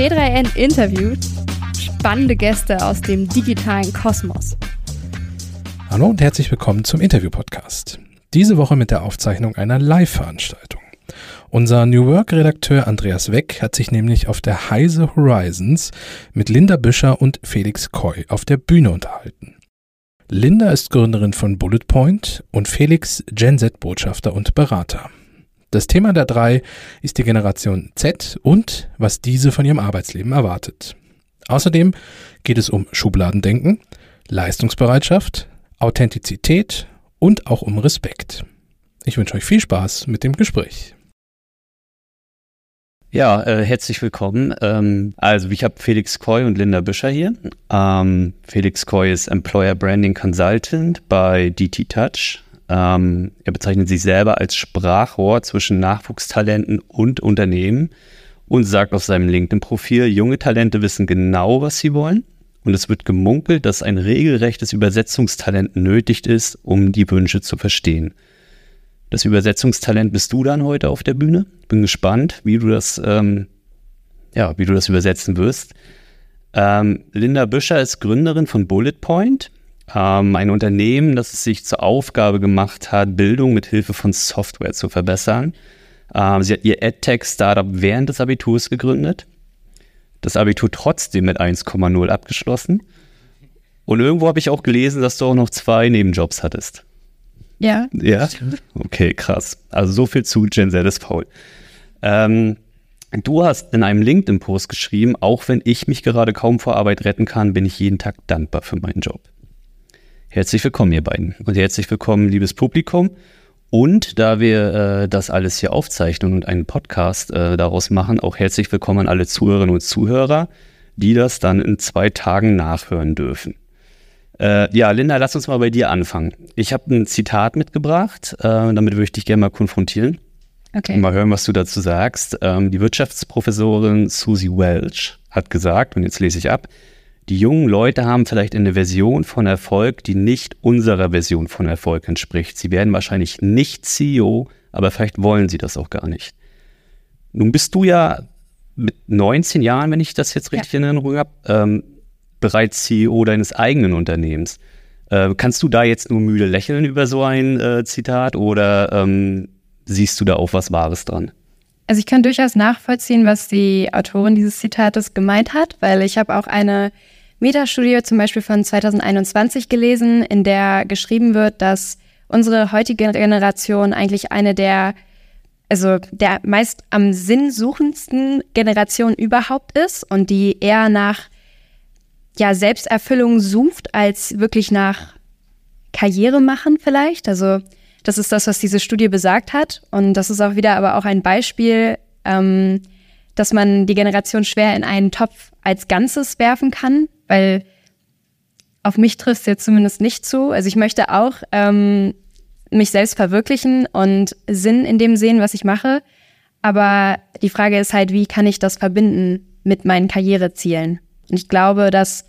T3N interviewt spannende Gäste aus dem digitalen Kosmos. Hallo und herzlich willkommen zum Interview-Podcast. Diese Woche mit der Aufzeichnung einer Live-Veranstaltung. Unser New Work-Redakteur Andreas Weck hat sich nämlich auf der Heise Horizons mit Linda Büscher und Felix Koy auf der Bühne unterhalten. Linda ist Gründerin von Bullet Point und Felix Gen Z-Botschafter und Berater. Das Thema der drei ist die Generation Z und was diese von ihrem Arbeitsleben erwartet. Außerdem geht es um Schubladendenken, Leistungsbereitschaft, Authentizität und auch um Respekt. Ich wünsche euch viel Spaß mit dem Gespräch. Ja, äh, herzlich willkommen. Ähm, also ich habe Felix Koy und Linda Büscher hier. Ähm, Felix Koy ist Employer Branding Consultant bei DT Touch. Ähm, er bezeichnet sich selber als Sprachrohr zwischen Nachwuchstalenten und Unternehmen und sagt auf seinem LinkedIn-Profil, junge Talente wissen genau, was sie wollen. Und es wird gemunkelt, dass ein regelrechtes Übersetzungstalent nötig ist, um die Wünsche zu verstehen. Das Übersetzungstalent bist du dann heute auf der Bühne. Bin gespannt, wie du das, ähm, ja, wie du das übersetzen wirst. Ähm, Linda Büscher ist Gründerin von Bullet Point, ähm, ein Unternehmen, das es sich zur Aufgabe gemacht hat, Bildung mit Hilfe von Software zu verbessern. Ähm, sie hat ihr EdTech-Startup während des Abiturs gegründet, das Abitur trotzdem mit 1,0 abgeschlossen. Und irgendwo habe ich auch gelesen, dass du auch noch zwei Nebenjobs hattest. Ja. Ja? Okay, krass. Also so viel zu ist faul. Ähm, du hast in einem LinkedIn-Post geschrieben, auch wenn ich mich gerade kaum vor Arbeit retten kann, bin ich jeden Tag dankbar für meinen Job. Herzlich willkommen, ihr beiden. Und herzlich willkommen, liebes Publikum. Und da wir äh, das alles hier aufzeichnen und einen Podcast äh, daraus machen, auch herzlich willkommen an alle Zuhörerinnen und Zuhörer, die das dann in zwei Tagen nachhören dürfen. Äh, ja, Linda, lass uns mal bei dir anfangen. Ich habe ein Zitat mitgebracht, äh, damit würde ich dich gerne mal konfrontieren. Okay. Mal hören, was du dazu sagst. Ähm, die Wirtschaftsprofessorin Susie Welch hat gesagt, und jetzt lese ich ab, die jungen Leute haben vielleicht eine Version von Erfolg, die nicht unserer Version von Erfolg entspricht. Sie werden wahrscheinlich nicht CEO, aber vielleicht wollen sie das auch gar nicht. Nun bist du ja mit 19 Jahren, wenn ich das jetzt richtig ja. in Erinnerung habe, ähm, bereits CEO deines eigenen Unternehmens. Äh, kannst du da jetzt nur müde lächeln über so ein äh, Zitat oder ähm, siehst du da auch was Wahres dran? Also ich kann durchaus nachvollziehen, was die Autorin dieses Zitates gemeint hat, weil ich habe auch eine Metastudie zum Beispiel von 2021 gelesen, in der geschrieben wird, dass unsere heutige Generation eigentlich eine der, also der meist am sinnsuchendsten Generation überhaupt ist und die eher nach ja, Selbsterfüllung sucht, als wirklich nach Karriere machen vielleicht. Also das ist das, was diese Studie besagt hat. Und das ist auch wieder aber auch ein Beispiel, ähm, dass man die Generation schwer in einen Topf als Ganzes werfen kann, weil auf mich trifft es jetzt zumindest nicht zu. Also ich möchte auch ähm, mich selbst verwirklichen und Sinn in dem sehen, was ich mache. Aber die Frage ist halt, wie kann ich das verbinden mit meinen Karrierezielen? Und ich glaube, dass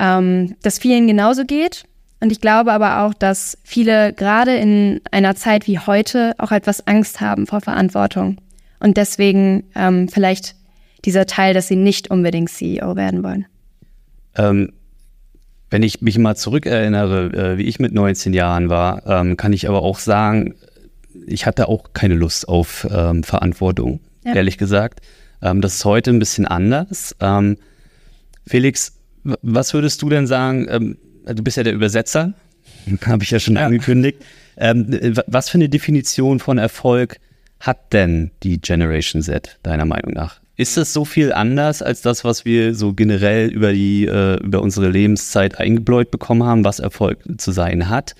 ähm, das vielen genauso geht. Und ich glaube aber auch, dass viele gerade in einer Zeit wie heute auch etwas Angst haben vor Verantwortung. Und deswegen ähm, vielleicht dieser Teil, dass sie nicht unbedingt CEO werden wollen. Ähm, wenn ich mich mal zurückerinnere, äh, wie ich mit 19 Jahren war, ähm, kann ich aber auch sagen, ich hatte auch keine Lust auf ähm, Verantwortung, ja. ehrlich gesagt. Ähm, das ist heute ein bisschen anders. Ähm, Felix, was würdest du denn sagen? Du bist ja der Übersetzer, habe ich ja schon ja. angekündigt. Was für eine Definition von Erfolg hat denn die Generation Z, deiner Meinung nach? Ist das so viel anders als das, was wir so generell über die, äh, über unsere Lebenszeit eingebläut bekommen haben, was Erfolg zu sein hat?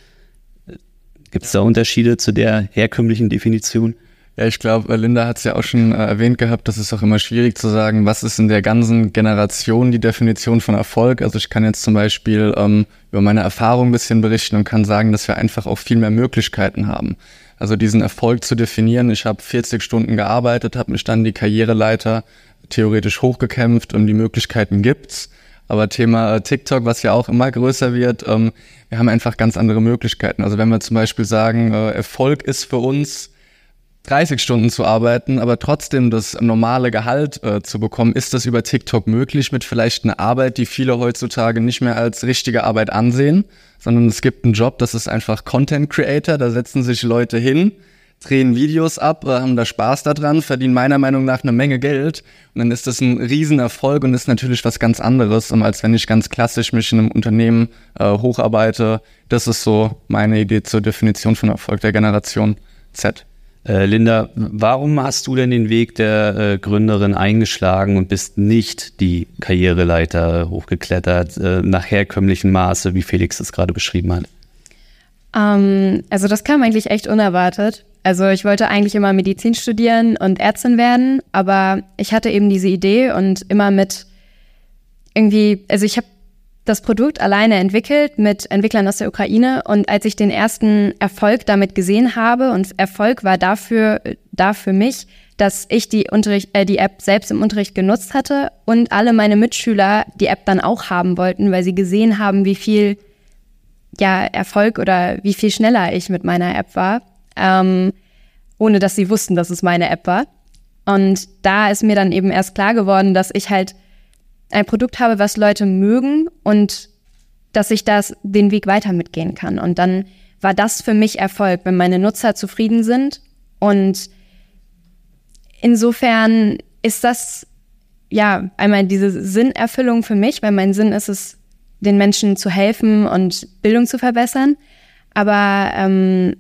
Gibt es da Unterschiede zu der herkömmlichen Definition? Ja, ich glaube, äh, Linda hat es ja auch schon äh, erwähnt gehabt, das ist auch immer schwierig zu sagen, was ist in der ganzen Generation die Definition von Erfolg. Also ich kann jetzt zum Beispiel ähm, über meine Erfahrung ein bisschen berichten und kann sagen, dass wir einfach auch viel mehr Möglichkeiten haben. Also diesen Erfolg zu definieren, ich habe 40 Stunden gearbeitet, habe mich dann die Karriereleiter theoretisch hochgekämpft und die Möglichkeiten gibt's. Aber Thema äh, TikTok, was ja auch immer größer wird, ähm, wir haben einfach ganz andere Möglichkeiten. Also wenn wir zum Beispiel sagen, äh, Erfolg ist für uns 30 Stunden zu arbeiten, aber trotzdem das normale Gehalt äh, zu bekommen, ist das über TikTok möglich mit vielleicht einer Arbeit, die viele heutzutage nicht mehr als richtige Arbeit ansehen, sondern es gibt einen Job, das ist einfach Content Creator, da setzen sich Leute hin, drehen Videos ab, äh, haben da Spaß daran, verdienen meiner Meinung nach eine Menge Geld und dann ist das ein Riesenerfolg und ist natürlich was ganz anderes, als wenn ich ganz klassisch mich in einem Unternehmen äh, hocharbeite. Das ist so meine Idee zur Definition von Erfolg der Generation Z. Äh, Linda, warum hast du denn den Weg der äh, Gründerin eingeschlagen und bist nicht die Karriereleiter hochgeklettert äh, nach herkömmlichem Maße, wie Felix es gerade beschrieben hat? Ähm, also das kam eigentlich echt unerwartet. Also ich wollte eigentlich immer Medizin studieren und Ärztin werden, aber ich hatte eben diese Idee und immer mit irgendwie, also ich habe das Produkt alleine entwickelt mit Entwicklern aus der Ukraine. Und als ich den ersten Erfolg damit gesehen habe, und Erfolg war dafür, da für mich, dass ich die, Unterricht, äh, die App selbst im Unterricht genutzt hatte und alle meine Mitschüler die App dann auch haben wollten, weil sie gesehen haben, wie viel ja, Erfolg oder wie viel schneller ich mit meiner App war, ähm, ohne dass sie wussten, dass es meine App war. Und da ist mir dann eben erst klar geworden, dass ich halt ein Produkt habe, was Leute mögen und dass ich das den Weg weiter mitgehen kann. Und dann war das für mich Erfolg, wenn meine Nutzer zufrieden sind. Und insofern ist das ja einmal diese Sinnerfüllung für mich, weil mein Sinn ist es, den Menschen zu helfen und Bildung zu verbessern. Aber ähm,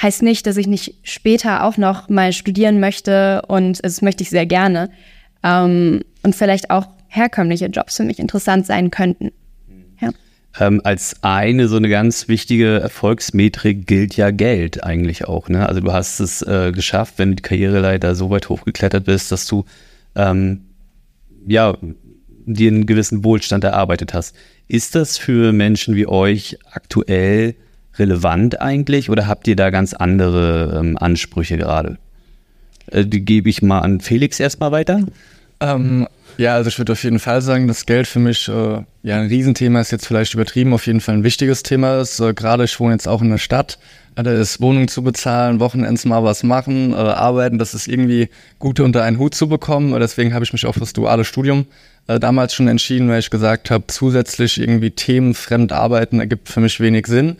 heißt nicht, dass ich nicht später auch noch mal studieren möchte und das möchte ich sehr gerne. Ähm, und vielleicht auch herkömmliche Jobs für mich interessant sein könnten. Ja. Ähm, als eine so eine ganz wichtige Erfolgsmetrik gilt ja Geld eigentlich auch. Ne? Also du hast es äh, geschafft, wenn du die Karriereleiter so weit hochgeklettert bist, dass du ähm, ja dir einen gewissen Wohlstand erarbeitet hast. Ist das für Menschen wie euch aktuell relevant eigentlich oder habt ihr da ganz andere ähm, Ansprüche gerade? Äh, die gebe ich mal an Felix erstmal weiter. Ähm, ja, also ich würde auf jeden Fall sagen, dass Geld für mich äh, ja ein Riesenthema ist, jetzt vielleicht übertrieben, auf jeden Fall ein wichtiges Thema ist. Äh, Gerade ich wohne jetzt auch in der Stadt, da ist Wohnung zu bezahlen, Wochenends mal was machen, äh, arbeiten, das ist irgendwie gut unter einen Hut zu bekommen. Deswegen habe ich mich auch fürs duale Studium äh, damals schon entschieden, weil ich gesagt habe, zusätzlich irgendwie themenfremd arbeiten ergibt für mich wenig Sinn.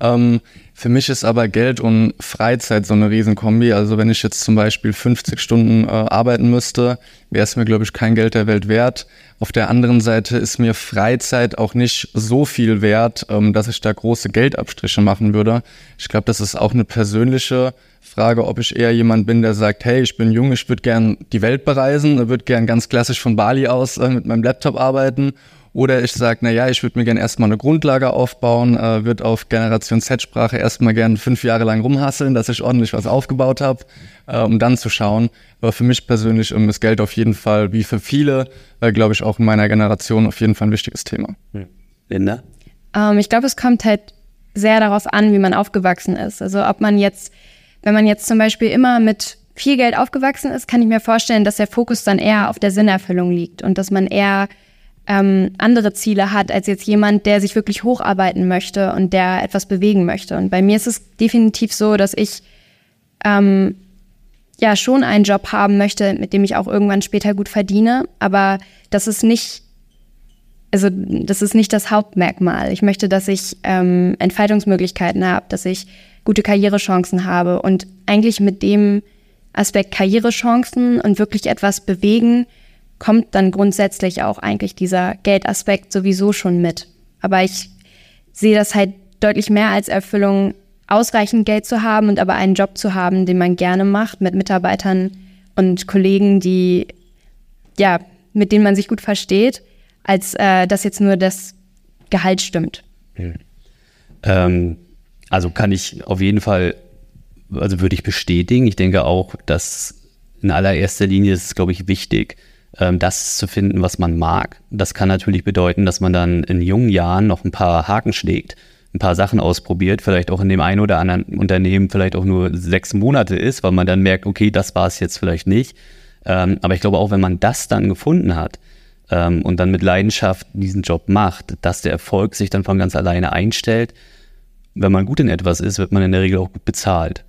Ähm, für mich ist aber Geld und Freizeit so eine Riesenkombi. Also wenn ich jetzt zum Beispiel 50 Stunden äh, arbeiten müsste, wäre es mir, glaube ich, kein Geld der Welt wert. Auf der anderen Seite ist mir Freizeit auch nicht so viel wert, ähm, dass ich da große Geldabstriche machen würde. Ich glaube, das ist auch eine persönliche Frage, ob ich eher jemand bin, der sagt, hey, ich bin jung, ich würde gern die Welt bereisen, würde gern ganz klassisch von Bali aus äh, mit meinem Laptop arbeiten oder ich sage, na ja, ich würde mir gerne erstmal eine Grundlage aufbauen, äh, würde auf Generation Z-Sprache erstmal gerne fünf Jahre lang rumhasseln, dass ich ordentlich was aufgebaut habe, äh, um dann zu schauen. Aber für mich persönlich um ist Geld auf jeden Fall, wie für viele, äh, glaube ich, auch in meiner Generation auf jeden Fall ein wichtiges Thema. Hm. Linda? Ähm, ich glaube, es kommt halt sehr darauf an, wie man aufgewachsen ist. Also ob man jetzt, wenn man jetzt zum Beispiel immer mit viel Geld aufgewachsen ist, kann ich mir vorstellen, dass der Fokus dann eher auf der Sinnerfüllung liegt und dass man eher ähm, andere Ziele hat als jetzt jemand, der sich wirklich hocharbeiten möchte und der etwas bewegen möchte. Und bei mir ist es definitiv so, dass ich ähm, ja schon einen Job haben möchte, mit dem ich auch irgendwann später gut verdiene, aber das ist nicht also das ist nicht das Hauptmerkmal. Ich möchte, dass ich ähm, Entfaltungsmöglichkeiten habe, dass ich gute Karrierechancen habe und eigentlich mit dem Aspekt Karrierechancen und wirklich etwas bewegen, kommt dann grundsätzlich auch eigentlich dieser Geldaspekt sowieso schon mit. Aber ich sehe das halt deutlich mehr als Erfüllung, ausreichend Geld zu haben und aber einen Job zu haben, den man gerne macht, mit Mitarbeitern und Kollegen, die, ja, mit denen man sich gut versteht, als äh, dass jetzt nur das Gehalt stimmt. Hm. Ähm, also kann ich auf jeden Fall, also würde ich bestätigen. Ich denke auch, dass in allererster Linie ist es, glaube ich, wichtig, das zu finden, was man mag. Das kann natürlich bedeuten, dass man dann in jungen Jahren noch ein paar Haken schlägt, ein paar Sachen ausprobiert, vielleicht auch in dem einen oder anderen Unternehmen vielleicht auch nur sechs Monate ist, weil man dann merkt, okay, das war es jetzt vielleicht nicht. Ähm, aber ich glaube auch, wenn man das dann gefunden hat ähm, und dann mit Leidenschaft diesen Job macht, dass der Erfolg sich dann von ganz alleine einstellt. Wenn man gut in etwas ist, wird man in der Regel auch gut bezahlt.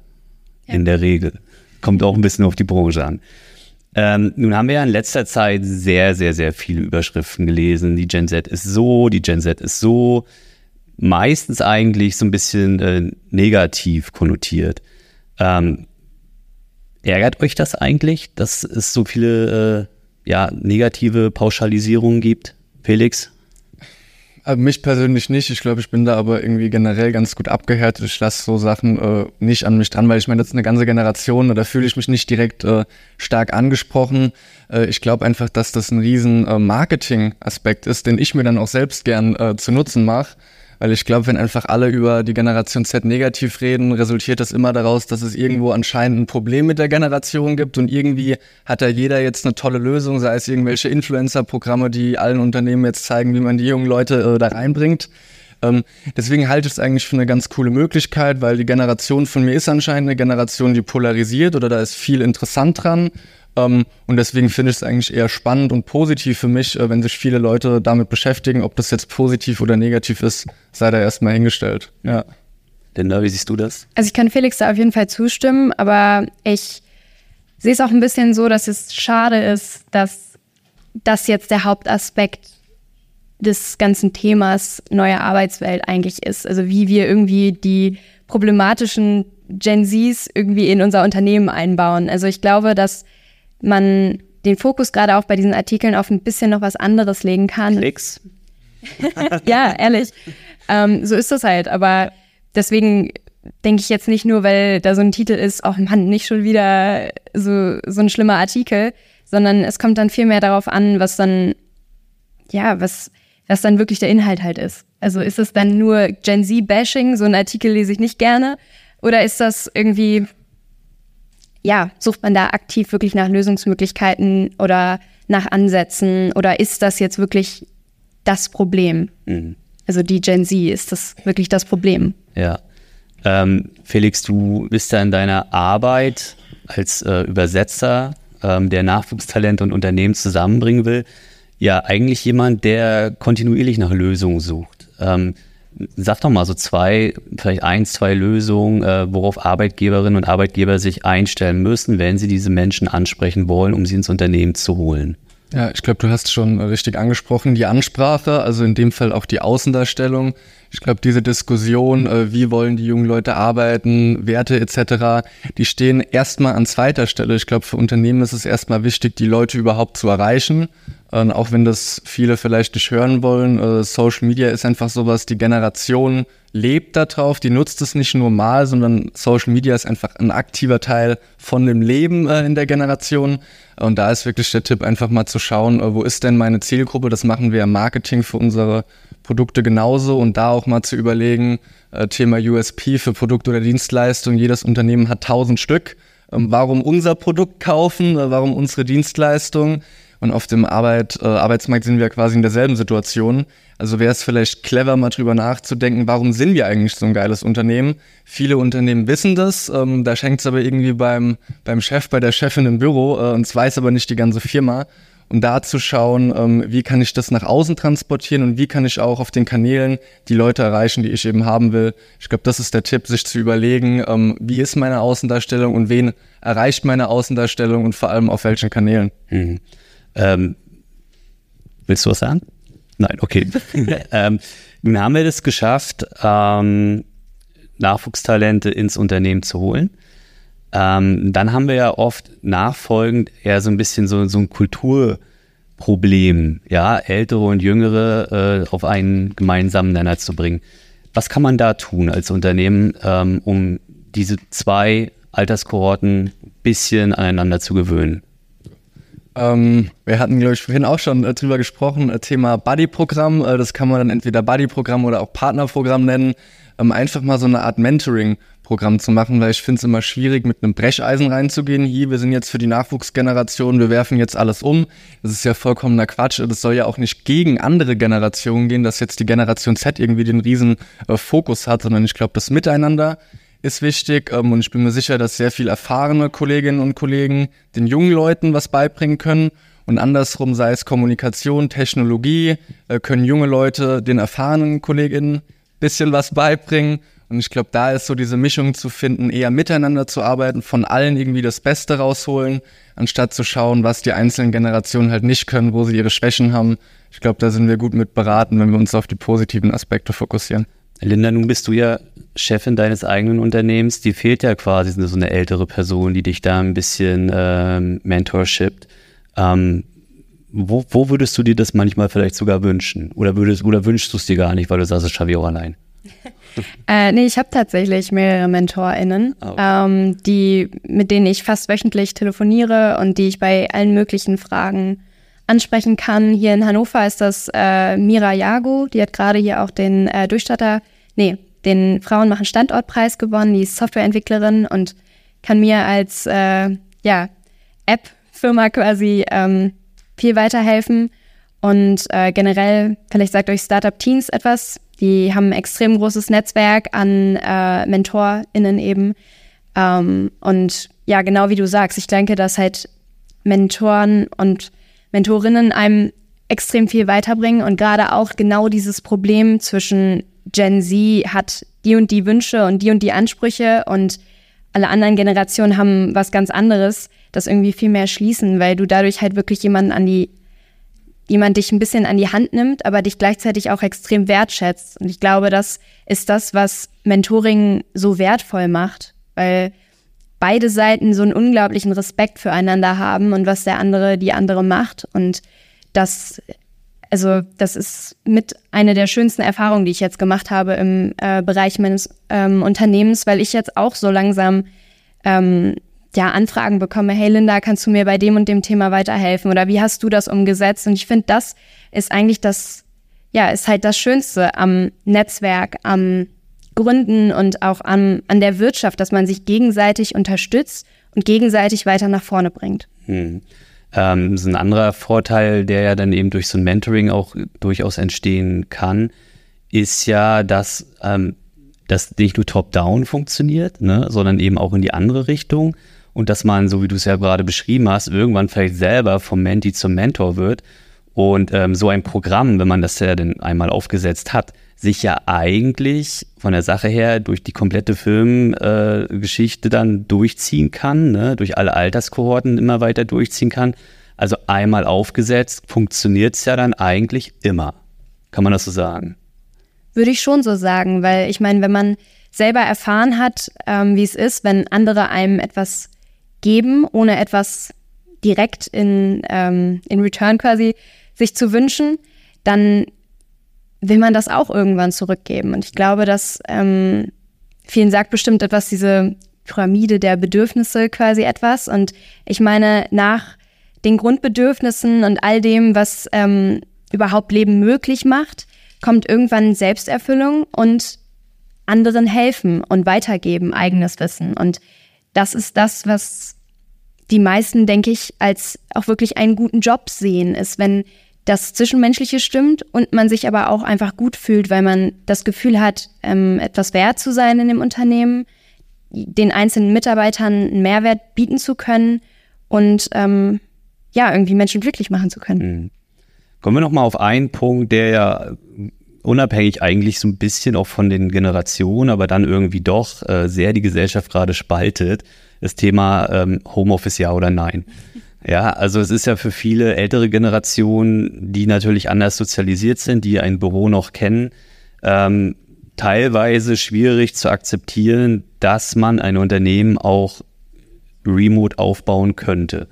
Ja. In der Regel. Kommt auch ein bisschen auf die Branche an. Ähm, nun haben wir ja in letzter Zeit sehr, sehr, sehr viele Überschriften gelesen. Die Gen Z ist so, die Gen Z ist so. Meistens eigentlich so ein bisschen äh, negativ konnotiert. Ähm, ärgert euch das eigentlich, dass es so viele äh, ja, negative Pauschalisierungen gibt? Felix? Äh, mich persönlich nicht. Ich glaube, ich bin da aber irgendwie generell ganz gut abgehärtet. Ich lasse so Sachen äh, nicht an mich dran, weil ich meine, das ist eine ganze Generation, da fühle ich mich nicht direkt äh, stark angesprochen. Äh, ich glaube einfach, dass das ein riesen äh, Marketing-Aspekt ist, den ich mir dann auch selbst gern äh, zu Nutzen mache. Weil ich glaube, wenn einfach alle über die Generation Z negativ reden, resultiert das immer daraus, dass es irgendwo anscheinend ein Problem mit der Generation gibt und irgendwie hat da jeder jetzt eine tolle Lösung, sei es irgendwelche Influencer-Programme, die allen Unternehmen jetzt zeigen, wie man die jungen Leute äh, da reinbringt. Ähm, deswegen halte ich es eigentlich für eine ganz coole Möglichkeit, weil die Generation von mir ist anscheinend eine Generation, die polarisiert oder da ist viel interessant dran. Ähm, und deswegen finde ich es eigentlich eher spannend und positiv für mich, äh, wenn sich viele Leute damit beschäftigen. Ob das jetzt positiv oder negativ ist, sei da erstmal hingestellt. Ja. Linda, wie siehst du das? Also ich kann Felix da auf jeden Fall zustimmen, aber ich sehe es auch ein bisschen so, dass es schade ist, dass das jetzt der Hauptaspekt des ganzen Themas neue Arbeitswelt eigentlich ist. Also wie wir irgendwie die problematischen Gen Zs irgendwie in unser Unternehmen einbauen. Also ich glaube, dass man den Fokus gerade auch bei diesen Artikeln auf ein bisschen noch was anderes legen kann. Klicks. ja, ehrlich. Ähm, so ist das halt. Aber deswegen denke ich jetzt nicht nur, weil da so ein Titel ist, oh Mann, nicht schon wieder so, so ein schlimmer Artikel, sondern es kommt dann viel mehr darauf an, was dann, ja, was, was dann wirklich der Inhalt halt ist. Also ist es dann nur Gen Z-Bashing, so ein Artikel lese ich nicht gerne, oder ist das irgendwie ja, sucht man da aktiv wirklich nach Lösungsmöglichkeiten oder nach Ansätzen oder ist das jetzt wirklich das Problem? Mhm. Also die Gen Z, ist das wirklich das Problem? Ja. Ähm, Felix, du bist ja in deiner Arbeit als äh, Übersetzer, ähm, der Nachwuchstalente und Unternehmen zusammenbringen will, ja eigentlich jemand, der kontinuierlich nach Lösungen sucht. Ähm, Sag doch mal so zwei, vielleicht eins, zwei Lösungen, äh, worauf Arbeitgeberinnen und Arbeitgeber sich einstellen müssen, wenn sie diese Menschen ansprechen wollen, um sie ins Unternehmen zu holen. Ja, ich glaube, du hast schon richtig angesprochen, die Ansprache, also in dem Fall auch die Außendarstellung. Ich glaube, diese Diskussion, äh, wie wollen die jungen Leute arbeiten, Werte etc., die stehen erstmal an zweiter Stelle. Ich glaube, für Unternehmen ist es erstmal wichtig, die Leute überhaupt zu erreichen. Äh, auch wenn das viele vielleicht nicht hören wollen. Äh, Social Media ist einfach sowas, die Generation lebt darauf, die nutzt es nicht nur mal, sondern Social Media ist einfach ein aktiver Teil von dem Leben äh, in der Generation. Und da ist wirklich der Tipp, einfach mal zu schauen, äh, wo ist denn meine Zielgruppe? Das machen wir im Marketing für unsere Produkte genauso und da auch mal zu überlegen, äh, Thema USP für Produkt oder Dienstleistung. Jedes Unternehmen hat tausend Stück. Ähm, warum unser Produkt kaufen? Äh, warum unsere Dienstleistung? Und auf dem Arbeit, äh, Arbeitsmarkt sind wir quasi in derselben Situation. Also wäre es vielleicht clever, mal drüber nachzudenken, warum sind wir eigentlich so ein geiles Unternehmen? Viele Unternehmen wissen das, ähm, da schenkt es aber irgendwie beim, beim Chef, bei der Chefin im Büro äh, und es weiß aber nicht die ganze Firma um da zu schauen, ähm, wie kann ich das nach außen transportieren und wie kann ich auch auf den Kanälen die Leute erreichen, die ich eben haben will. Ich glaube, das ist der Tipp, sich zu überlegen, ähm, wie ist meine Außendarstellung und wen erreicht meine Außendarstellung und vor allem auf welchen Kanälen. Mhm. Ähm, willst du was sagen? Nein, okay. ähm, nun haben wir das geschafft, ähm, Nachwuchstalente ins Unternehmen zu holen. Ähm, dann haben wir ja oft nachfolgend eher so ein bisschen so, so ein Kulturproblem, ja, ältere und jüngere äh, auf einen gemeinsamen Nenner zu bringen. Was kann man da tun als Unternehmen, ähm, um diese zwei Alterskohorten ein bisschen aneinander zu gewöhnen? Ähm, wir hatten, glaube ich, vorhin auch schon äh, drüber gesprochen, äh, Thema Buddy-Programm. Äh, das kann man dann entweder Buddy-Programm oder auch Partnerprogramm nennen. Ähm, einfach mal so eine Art Mentoring Programm zu machen, weil ich finde es immer schwierig, mit einem Brecheisen reinzugehen. Hier, wir sind jetzt für die Nachwuchsgeneration, wir werfen jetzt alles um. Das ist ja vollkommener Quatsch. Das soll ja auch nicht gegen andere Generationen gehen, dass jetzt die Generation Z irgendwie den riesen äh, Fokus hat, sondern ich glaube, das Miteinander ist wichtig ähm, und ich bin mir sicher, dass sehr viel erfahrene Kolleginnen und Kollegen den jungen Leuten was beibringen können und andersrum sei es Kommunikation, Technologie, äh, können junge Leute den erfahrenen Kolleginnen bisschen was beibringen Und ich glaube, da ist so diese Mischung zu finden, eher miteinander zu arbeiten, von allen irgendwie das Beste rausholen, anstatt zu schauen, was die einzelnen Generationen halt nicht können, wo sie ihre Schwächen haben. Ich glaube, da sind wir gut mit beraten, wenn wir uns auf die positiven Aspekte fokussieren. Linda, nun bist du ja Chefin deines eigenen Unternehmens. Die fehlt ja quasi so eine ältere Person, die dich da ein bisschen ähm, mentorshippt. Ähm, wo, wo würdest du dir das manchmal vielleicht sogar wünschen? Oder, würdest, oder wünschst du es dir gar nicht, weil du sagst, das schaffe ich auch allein? äh, nee, ich habe tatsächlich mehrere MentorInnen, oh. ähm, die, mit denen ich fast wöchentlich telefoniere und die ich bei allen möglichen Fragen ansprechen kann. Hier in Hannover ist das äh, Mira Jago, die hat gerade hier auch den äh, Durchstatter, nee, den Frauen machen Standortpreis gewonnen, die ist Softwareentwicklerin und kann mir als äh, ja, App-Firma quasi ähm, viel weiterhelfen. Und äh, generell, vielleicht sagt euch Startup Teens etwas, die haben ein extrem großes Netzwerk an äh, MentorInnen eben. Ähm, und ja, genau wie du sagst, ich denke, dass halt Mentoren und Mentorinnen einem extrem viel weiterbringen und gerade auch genau dieses Problem zwischen Gen Z hat die und die Wünsche und die und die Ansprüche und alle anderen Generationen haben was ganz anderes, das irgendwie viel mehr schließen, weil du dadurch halt wirklich jemanden an die jemand dich ein bisschen an die Hand nimmt, aber dich gleichzeitig auch extrem wertschätzt. Und ich glaube, das ist das, was Mentoring so wertvoll macht, weil beide Seiten so einen unglaublichen Respekt füreinander haben und was der andere die andere macht. Und das, also das ist mit eine der schönsten Erfahrungen, die ich jetzt gemacht habe im äh, Bereich meines ähm, Unternehmens, weil ich jetzt auch so langsam ähm, ja, Anfragen bekomme, hey Linda, kannst du mir bei dem und dem Thema weiterhelfen oder wie hast du das umgesetzt? Und ich finde, das ist eigentlich das, ja, ist halt das Schönste am Netzwerk, am Gründen und auch an, an der Wirtschaft, dass man sich gegenseitig unterstützt und gegenseitig weiter nach vorne bringt. Hm. Ähm, so ein anderer Vorteil, der ja dann eben durch so ein Mentoring auch durchaus entstehen kann, ist ja, dass ähm, das nicht nur top-down funktioniert, ne, sondern eben auch in die andere Richtung. Und dass man, so wie du es ja gerade beschrieben hast, irgendwann vielleicht selber vom Menti zum Mentor wird. Und ähm, so ein Programm, wenn man das ja dann einmal aufgesetzt hat, sich ja eigentlich von der Sache her durch die komplette Filmgeschichte äh, dann durchziehen kann, ne? durch alle Alterskohorten immer weiter durchziehen kann. Also einmal aufgesetzt, funktioniert es ja dann eigentlich immer. Kann man das so sagen? Würde ich schon so sagen, weil ich meine, wenn man selber erfahren hat, ähm, wie es ist, wenn andere einem etwas geben, ohne etwas direkt in, ähm, in Return quasi sich zu wünschen, dann will man das auch irgendwann zurückgeben. Und ich glaube, dass ähm, vielen sagt bestimmt etwas diese Pyramide der Bedürfnisse quasi etwas. Und ich meine, nach den Grundbedürfnissen und all dem, was ähm, überhaupt Leben möglich macht, kommt irgendwann Selbsterfüllung und anderen helfen und weitergeben eigenes Wissen. Und das ist das, was die meisten, denke ich, als auch wirklich einen guten Job sehen, ist, wenn das Zwischenmenschliche stimmt und man sich aber auch einfach gut fühlt, weil man das Gefühl hat, ähm, etwas wert zu sein in dem Unternehmen, den einzelnen Mitarbeitern einen Mehrwert bieten zu können und ähm, ja, irgendwie Menschen glücklich machen zu können. Mhm. Kommen wir nochmal auf einen Punkt, der ja unabhängig eigentlich so ein bisschen auch von den Generationen, aber dann irgendwie doch äh, sehr die Gesellschaft gerade spaltet, das Thema ähm, Homeoffice ja oder nein. Ja, also es ist ja für viele ältere Generationen, die natürlich anders sozialisiert sind, die ein Büro noch kennen, ähm, teilweise schwierig zu akzeptieren, dass man ein Unternehmen auch remote aufbauen könnte.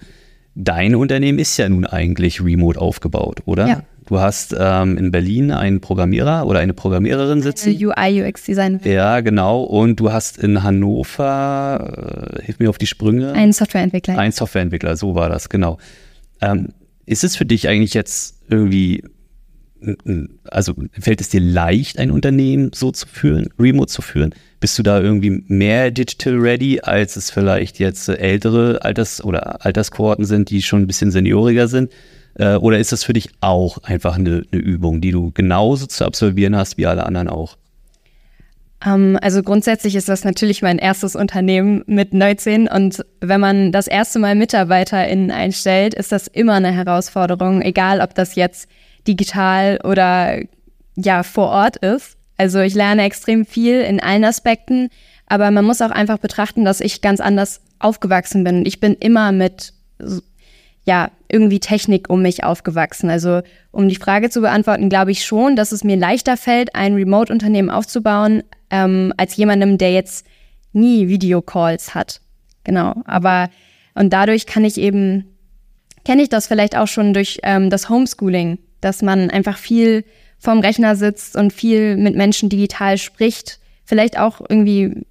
Dein Unternehmen ist ja nun eigentlich remote aufgebaut, oder? Ja. Du hast ähm, in Berlin einen Programmierer oder eine Programmiererin sitzen. UI, UX Design. Ja, genau. Und du hast in Hannover, äh, hilf mir auf die Sprünge. Einen Softwareentwickler. Ein Softwareentwickler, so war das, genau. Ähm, ist es für dich eigentlich jetzt irgendwie, also fällt es dir leicht, ein Unternehmen so zu führen, remote zu führen? Bist du da irgendwie mehr digital ready, als es vielleicht jetzt ältere Alters- oder Alterskohorten sind, die schon ein bisschen senioriger sind? Äh, oder ist das für dich auch einfach eine, eine Übung, die du genauso zu absolvieren hast wie alle anderen auch? Ähm, also grundsätzlich ist das natürlich mein erstes Unternehmen mit 19 und wenn man das erste Mal MitarbeiterInnen einstellt, ist das immer eine Herausforderung, egal ob das jetzt digital oder ja vor Ort ist. Also ich lerne extrem viel in allen Aspekten, aber man muss auch einfach betrachten, dass ich ganz anders aufgewachsen bin. Ich bin immer mit ja, irgendwie Technik um mich aufgewachsen. Also um die Frage zu beantworten, glaube ich schon, dass es mir leichter fällt, ein Remote-Unternehmen aufzubauen, ähm, als jemandem, der jetzt nie Videocalls hat. Genau. Aber und dadurch kann ich eben, kenne ich das vielleicht auch schon durch ähm, das Homeschooling, dass man einfach viel vorm Rechner sitzt und viel mit Menschen digital spricht. Vielleicht auch irgendwie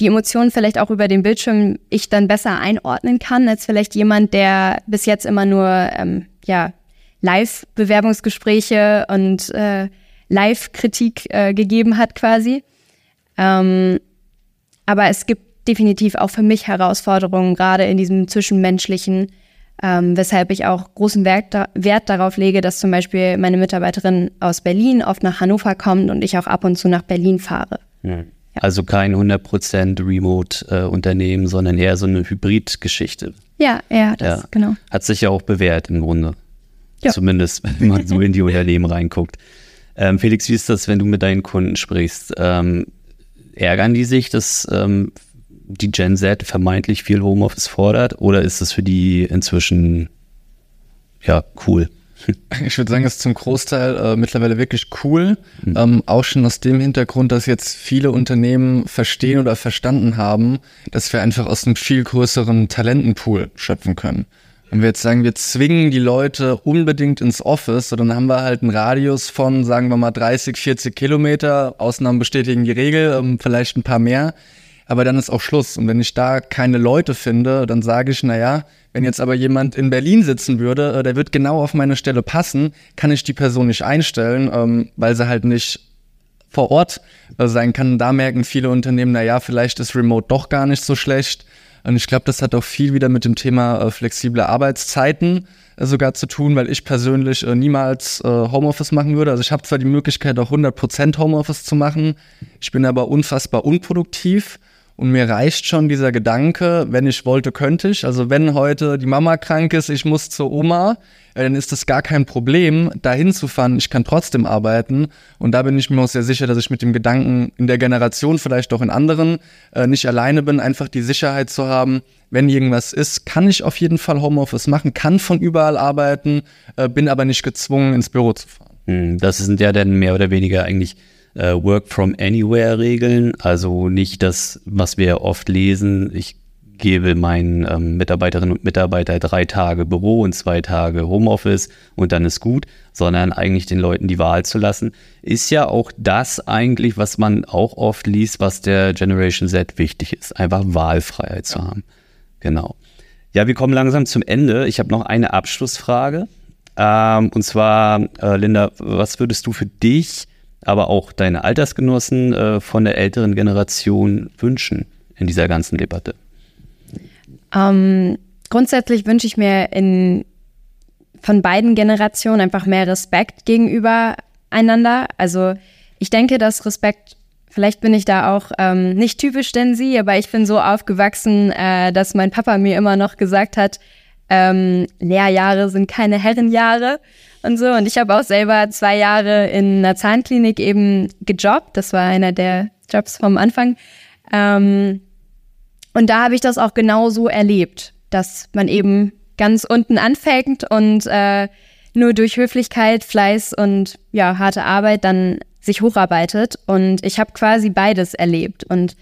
die Emotionen vielleicht auch über den Bildschirm ich dann besser einordnen kann, als vielleicht jemand, der bis jetzt immer nur ähm, ja, Live-Bewerbungsgespräche und äh, Live-Kritik äh, gegeben hat quasi. Ähm, aber es gibt definitiv auch für mich Herausforderungen, gerade in diesem Zwischenmenschlichen, ähm, weshalb ich auch großen Wert, Wert darauf lege, dass zum Beispiel meine Mitarbeiterin aus Berlin oft nach Hannover kommt und ich auch ab und zu nach Berlin fahre. Ja. Also kein 100% Remote-Unternehmen, sondern eher so eine Hybrid-Geschichte. Ja, ja, das, Ja. genau. Hat sich ja auch bewährt im Grunde. Ja. Zumindest, wenn man so in die Unternehmen reinguckt. Ähm, Felix, wie ist das, wenn du mit deinen Kunden sprichst? Ähm, ärgern die sich, dass ähm, die Gen Z vermeintlich viel Homeoffice fordert? Oder ist das für die inzwischen ja cool? Ich würde sagen, es ist zum Großteil äh, mittlerweile wirklich cool. Ähm, auch schon aus dem Hintergrund, dass jetzt viele Unternehmen verstehen oder verstanden haben, dass wir einfach aus einem viel größeren Talentenpool schöpfen können. Wenn wir jetzt sagen, wir zwingen die Leute unbedingt ins Office, dann haben wir halt einen Radius von, sagen wir mal, 30, 40 Kilometer. Ausnahmen bestätigen die Regel, ähm, vielleicht ein paar mehr. Aber dann ist auch Schluss. Und wenn ich da keine Leute finde, dann sage ich, na ja, wenn jetzt aber jemand in Berlin sitzen würde, äh, der wird genau auf meine Stelle passen, kann ich die Person nicht einstellen, ähm, weil sie halt nicht vor Ort äh, sein kann. Da merken viele Unternehmen, na ja, vielleicht ist Remote doch gar nicht so schlecht. Und ich glaube, das hat auch viel wieder mit dem Thema äh, flexible Arbeitszeiten sogar zu tun, weil ich persönlich niemals Homeoffice machen würde. Also ich habe zwar die Möglichkeit, auch 100% Homeoffice zu machen, ich bin aber unfassbar unproduktiv. Und mir reicht schon dieser Gedanke, wenn ich wollte, könnte ich. Also wenn heute die Mama krank ist, ich muss zur Oma, äh, dann ist das gar kein Problem, dahin zu fahren. Ich kann trotzdem arbeiten. Und da bin ich mir auch sehr sicher, dass ich mit dem Gedanken in der Generation, vielleicht auch in anderen, äh, nicht alleine bin, einfach die Sicherheit zu haben, wenn irgendwas ist, kann ich auf jeden Fall Homeoffice machen, kann von überall arbeiten, äh, bin aber nicht gezwungen, ins Büro zu fahren. Hm, Das sind ja dann mehr oder weniger eigentlich äh, Work from Anywhere Regeln. Also nicht das, was wir oft lesen. Ich gebe meinen ähm, Mitarbeiterinnen und Mitarbeitern drei Tage Büro und zwei Tage Homeoffice und dann ist gut, sondern eigentlich den Leuten die Wahl zu lassen, ist ja auch das eigentlich, was man auch oft liest, was der Generation Z wichtig ist, einfach Wahlfreiheit zu haben. Genau. Ja, wir kommen langsam zum Ende. Ich habe noch eine Abschlussfrage. Ähm, und zwar, äh, Linda, was würdest du für dich, aber auch deine Altersgenossen äh, von der älteren Generation wünschen in dieser ganzen Debatte? Ähm, grundsätzlich wünsche ich mir in, von beiden Generationen einfach mehr Respekt gegenüber einander. Also ich denke, dass Respekt, vielleicht bin ich da auch ähm, nicht typisch denn sie, aber ich bin so aufgewachsen, äh, dass mein Papa mir immer noch gesagt hat, ähm, Lehrjahre sind keine Herrenjahre und so. Und ich habe auch selber zwei Jahre in einer Zahnklinik eben gejobbt. Das war einer der Jobs vom Anfang. Ähm, und da habe ich das auch genau so erlebt, dass man eben ganz unten anfängt und äh, nur durch Höflichkeit, Fleiß und ja, harte Arbeit dann sich hocharbeitet. Und ich habe quasi beides erlebt. Und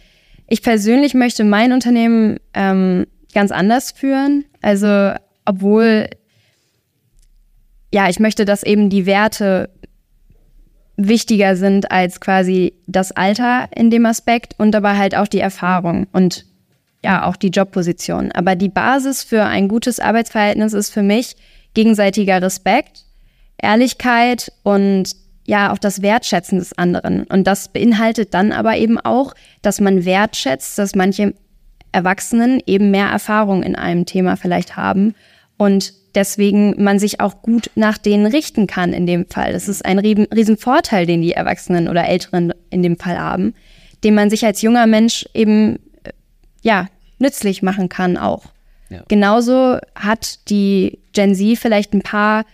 ich persönlich möchte mein Unternehmen ähm, ganz anders führen. Also, obwohl, ja, ich möchte, dass eben die Werte wichtiger sind als quasi das Alter in dem Aspekt und aber halt auch die Erfahrung und ja, auch die Jobposition. Aber die Basis für ein gutes Arbeitsverhältnis ist für mich gegenseitiger Respekt, Ehrlichkeit und ja, auch das Wertschätzen des anderen. Und das beinhaltet dann aber eben auch, dass man wertschätzt, dass manche Erwachsenen eben mehr Erfahrung in einem Thema vielleicht haben und deswegen man sich auch gut nach denen richten kann in dem Fall. Das ist ein riesen, riesen Vorteil, den die Erwachsenen oder Älteren in dem Fall haben, den man sich als junger Mensch eben äh, ja nützlich machen kann auch. Ja. Genauso hat die Gen Z vielleicht ein paar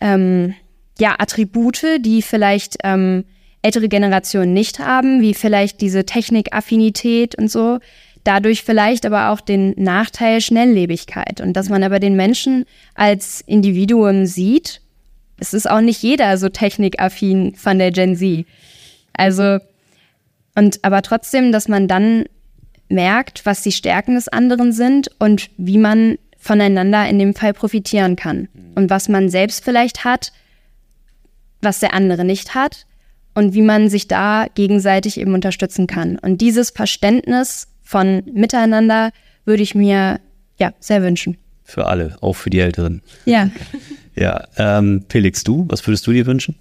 ähm, ja, Attribute, die vielleicht ähm, ältere Generationen nicht haben, wie vielleicht diese Technikaffinität und so. Dadurch vielleicht aber auch den Nachteil Schnelllebigkeit und dass man aber den Menschen als Individuum sieht. Es ist auch nicht jeder so technikaffin von der Gen Z. Also, und aber trotzdem, dass man dann merkt, was die Stärken des anderen sind und wie man voneinander in dem Fall profitieren kann. Und was man selbst vielleicht hat, was der andere nicht hat und wie man sich da gegenseitig eben unterstützen kann. Und dieses Verständnis von Miteinander würde ich mir ja sehr wünschen. Für alle, auch für die Älteren. Ja. ja, ähm, Felix, du, was würdest du dir wünschen?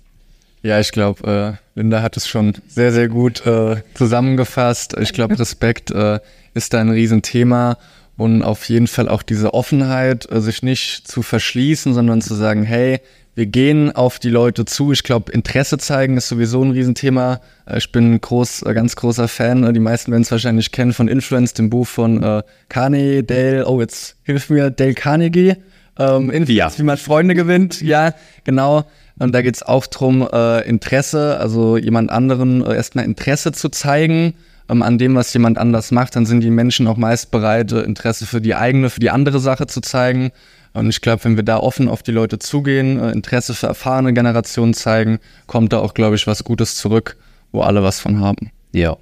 Ja, ich glaube, äh, Linda hat es schon sehr, sehr gut äh, zusammengefasst. Ich glaube, Respekt äh, ist da ein Riesenthema und auf jeden Fall auch diese Offenheit, äh, sich nicht zu verschließen, sondern zu sagen, hey, wir gehen auf die Leute zu. Ich glaube, Interesse zeigen ist sowieso ein Riesenthema. Äh, ich bin groß, äh, ganz großer Fan. Die meisten werden es wahrscheinlich kennen von Influence, dem Buch von äh, Carnegie, Dale, oh, jetzt hilf mir, Dale Carnegie. Ähm, Influence, ja. wie man Freunde gewinnt. Ja, genau. Und da geht es auch drum, äh, Interesse, also jemand anderen äh, erstmal Interesse zu zeigen ähm, an dem, was jemand anders macht. Dann sind die Menschen auch meist bereit, äh, Interesse für die eigene, für die andere Sache zu zeigen. Und ich glaube, wenn wir da offen auf die Leute zugehen, äh, Interesse für erfahrene Generationen zeigen, kommt da auch, glaube ich, was Gutes zurück, wo alle was von haben. Ja.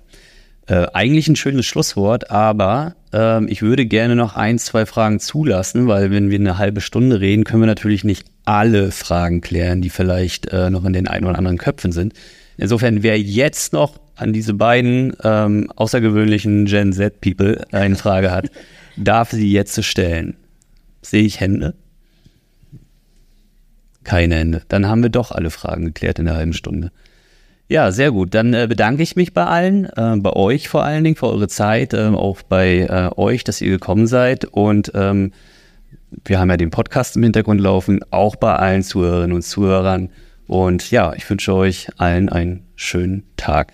Äh, eigentlich ein schönes Schlusswort, aber ähm, ich würde gerne noch ein, zwei Fragen zulassen, weil wenn wir eine halbe Stunde reden, können wir natürlich nicht alle Fragen klären, die vielleicht äh, noch in den ein oder anderen Köpfen sind. Insofern, wer jetzt noch an diese beiden ähm, außergewöhnlichen Gen Z-People eine Frage hat, darf sie jetzt stellen. Sehe ich Hände? Keine Hände. Dann haben wir doch alle Fragen geklärt in einer halben Stunde. Ja, sehr gut. Dann äh, bedanke ich mich bei allen, äh, bei euch vor allen Dingen für eure Zeit, äh, auch bei äh, euch, dass ihr gekommen seid. Und ähm, wir haben ja den Podcast im Hintergrund laufen, auch bei allen Zuhörerinnen und Zuhörern. Und ja, ich wünsche euch allen einen schönen Tag.